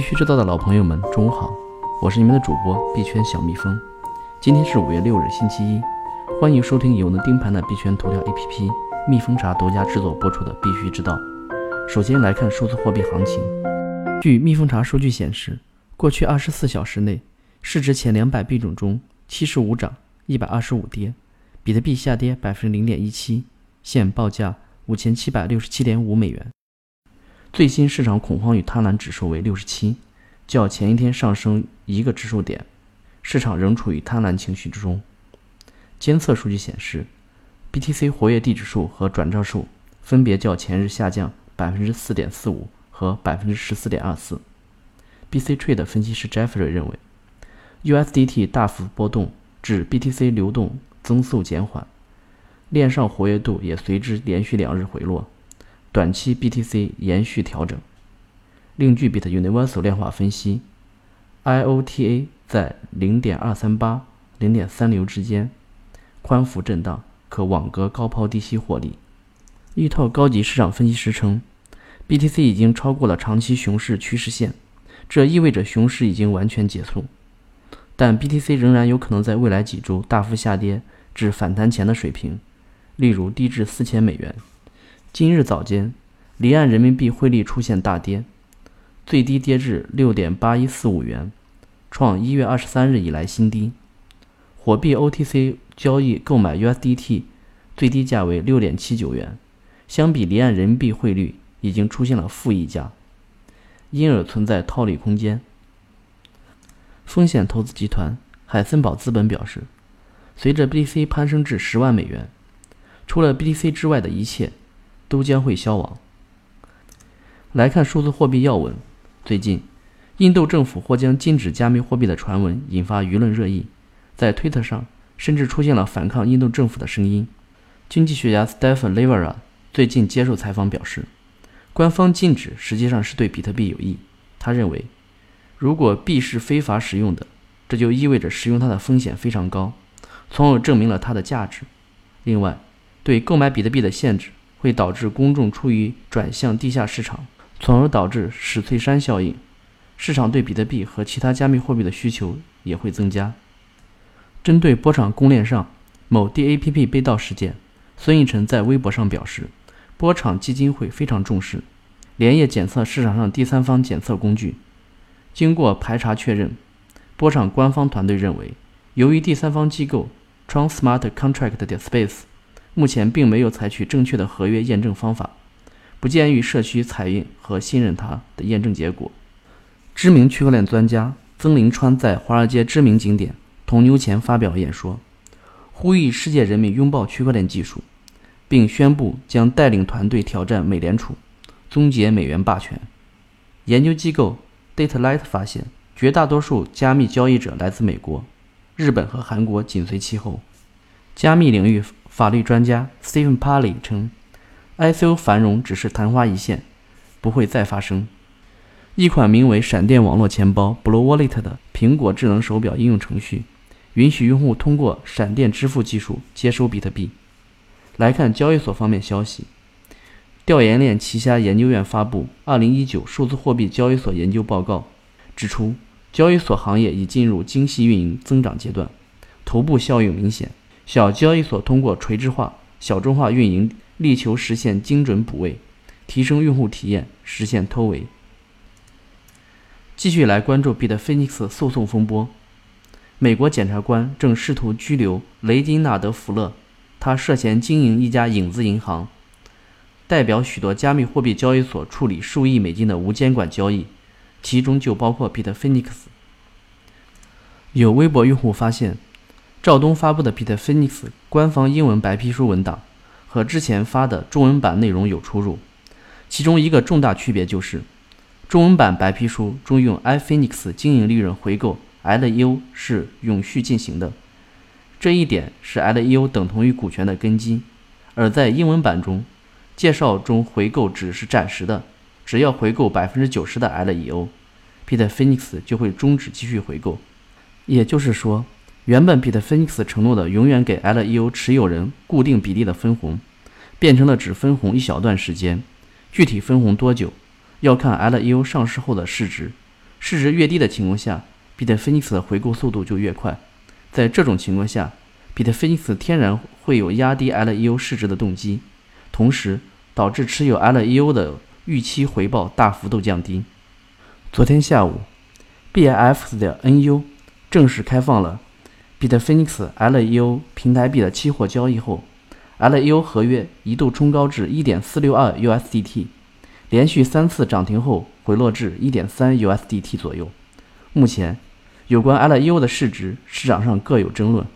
必须知道的老朋友们，中午好，我是你们的主播币圈小蜜蜂。今天是五月六日，星期一，欢迎收听由能盯盘的币圈头条 APP 蜜蜂茶独家制作播出的《必须知道》。首先来看数字货币行情。据蜜蜂茶数据显示，过去二十四小时内，市值前两百币种中，七十五涨，一百二十五跌，比特币下跌百分之零点一七，现报价五千七百六十七点五美元。最新市场恐慌与贪婪指数为六十七，较前一天上升一个指数点，市场仍处于贪婪情绪之中。监测数据显示，BTC 活跃地址数和转账数分别较前日下降百分之四点四五和百分之十四点二四。BC Trade 分析师 Jeffrey 认为，USDT 大幅波动致 BTC 流动增速减缓，链上活跃度也随之连续两日回落。短期 BTC 延续调整。另据 Bit Universal 量化分析，IOTA 在0.238、0.36之间宽幅震荡，可网格高抛低吸获利。一套高级市场分析师称，BTC 已经超过了长期熊市趋势线，这意味着熊市已经完全结束。但 BTC 仍然有可能在未来几周大幅下跌至反弹前的水平，例如低至4000美元。今日早间，离岸人民币汇率出现大跌，最低跌至六点八一四五元，创一月二十三日以来新低。火币 OTC 交易购买 USDT 最低价为六点七九元，相比离岸人民币汇率已经出现了负溢价，因而存在套利空间。风险投资集团海森堡资本表示，随着 BTC 攀升至十万美元，除了 BTC 之外的一切。都将会消亡。来看数字货币要闻，最近，印度政府或将禁止加密货币的传闻引发舆论热议，在推特上甚至出现了反抗印度政府的声音。经济学家 Stephen Levera 最近接受采访表示，官方禁止实际上是对比特币有益。他认为，如果币是非法使用的，这就意味着使用它的风险非常高，从而证明了它的价值。另外，对购买比特币的限制。会导致公众出于转向地下市场，从而导致史翠珊效应，市场对比特币和其他加密货币的需求也会增加。针对波场公链上某 DAPP 被盗事件，孙逸晨在微博上表示，波场基金会非常重视，连夜检测市场上第三方检测工具，经过排查确认，波场官方团队认为，由于第三方机构 Transmart Contract 的 Space。目前并没有采取正确的合约验证方法，不建议社区采用和信任它的验证结果。知名区块链专家曾林川在华尔街知名景点铜牛前发表演说，呼吁世界人民拥抱区块链技术，并宣布将带领团队挑战美联储，终结美元霸权。研究机构 DataLight 发现，绝大多数加密交易者来自美国，日本和韩国紧随其后。加密领域。法律专家 Stephen Parley 称，ICO 繁荣只是昙花一现，不会再发生。一款名为“闪电网络钱包 ”（Blue Wallet） 的苹果智能手表应用程序，允许用户通过闪电支付技术接收比特币。来看交易所方面消息，调研链旗下研究院发布《2019数字货币交易所研究报告》，指出交易所行业已进入精细运营增长阶段，头部效应明显。小交易所通过垂直化、小众化运营，力求实现精准补位，提升用户体验，实现偷围。继续来关注 Bitfinex 诉讼风波。美国检察官正试图拘留雷金纳德·福勒，他涉嫌经营一家影子银行，代表许多加密货币交易所处理数亿美金的无监管交易，其中就包括 Bitfinex。有微博用户发现。赵东发布的 petfenix 官方英文白皮书文档和之前发的中文版内容有出入，其中一个重大区别就是，中文版白皮书中用 iPhoenix 经营利润回购 LEO 是永续进行的，这一点是 LEO 等同于股权的根基；而在英文版中，介绍中回购只是暂时的，只要回购百分之九十的 LEO，Bitfinex 就会终止继续回购，也就是说。原本 Bitfinex 承诺的永远给 LEO 持有人固定比例的分红，变成了只分红一小段时间，具体分红多久，要看 LEO 上市后的市值，市值越低的情况下，Bitfinex 的回购速度就越快。在这种情况下，Bitfinex 天然会有压低 LEO 市值的动机，同时导致持有 LEO 的预期回报大幅度降低。昨天下午，BIF 的 NU 正式开放了 Bitfinex LEO 平台币的期货交易后，LEO 合约一度冲高至1.462 USDT。连续三次涨停后回落至1.3 USDT 左右。目前，有关 LEO 的市值，市场上各有争论，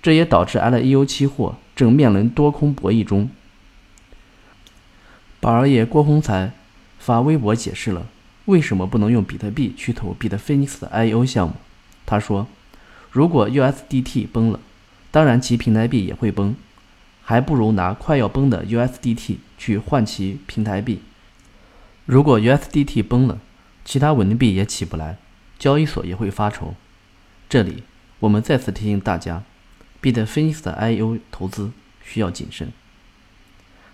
这也导致 LEO 期货正面临多空博弈中。宝儿爷郭宏才发微博解释了为什么不能用比特币去投 Bitfinex 的 IEO 项目。他说：“如果 USDT 崩了，当然其平台币也会崩，还不如拿快要崩的 USDT 去换其平台币。”如果 USDT 崩了，其他稳定币也起不来，交易所也会发愁。这里我们再次提醒大家，Bitfinex 的 IEO 投资需要谨慎。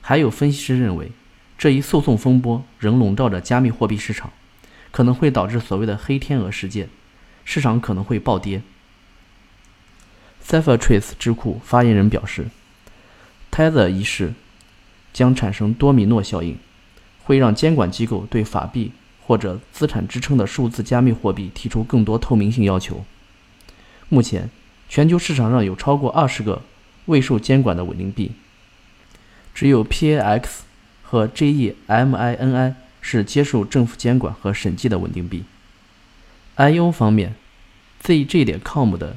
还有分析师认为，这一诉讼风波仍笼罩着加密货币市场，可能会导致所谓的“黑天鹅事件”，市场可能会暴跌。CipherTrace 智库发言人表示，Tether 一事将产生多米诺效应。会让监管机构对法币或者资产支撑的数字加密货币提出更多透明性要求。目前，全球市场上有超过二十个未受监管的稳定币，只有 PAX 和 GEMINI 是接受政府监管和审计的稳定币。IO 方面，ZJ 点 com 的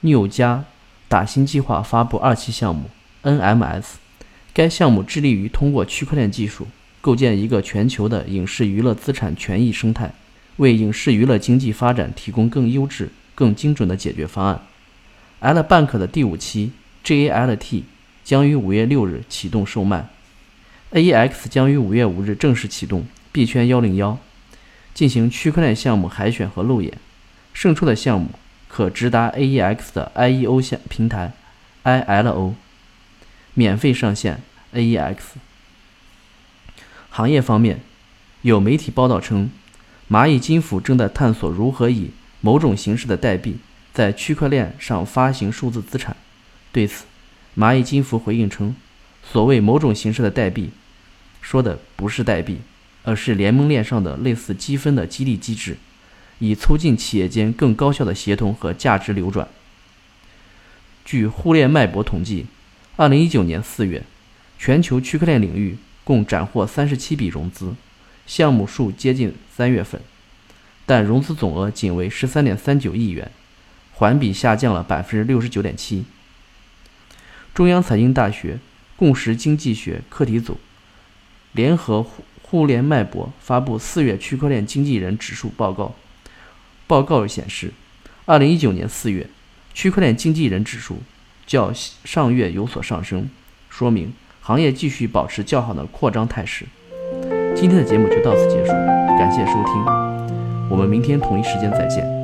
New 加打新计划发布二期项目 NMS，该项目致力于通过区块链技术。构建一个全球的影视娱乐资产权益生态，为影视娱乐经济发展提供更优质、更精准的解决方案。L Bank 的第五期 GALT 将于五月六日启动售卖，AEX 将于五月五日正式启动币圈幺零幺，进行区块链项目海选和路演，胜出的项目可直达 AEX 的 IEO 线平台 ILO，免费上线 AEX。行业方面，有媒体报道称，蚂蚁金服正在探索如何以某种形式的代币在区块链上发行数字资产。对此，蚂蚁金服回应称，所谓某种形式的代币，说的不是代币，而是联盟链上的类似积分的激励机制，以促进企业间更高效的协同和价值流转。据互联脉搏统计，二零一九年四月，全球区块链领域。共斩获三十七笔融资，项目数接近三月份，但融资总额仅为十三点三九亿元，环比下降了百分之六十九点七。中央财经大学共识经济学课题组联合互互联脉搏发布四月区块链经纪人指数报告，报告显示，二零一九年四月区块链经纪人指数较上月有所上升，说明。行业继续保持较好的扩张态势。今天的节目就到此结束，感谢收听，我们明天同一时间再见。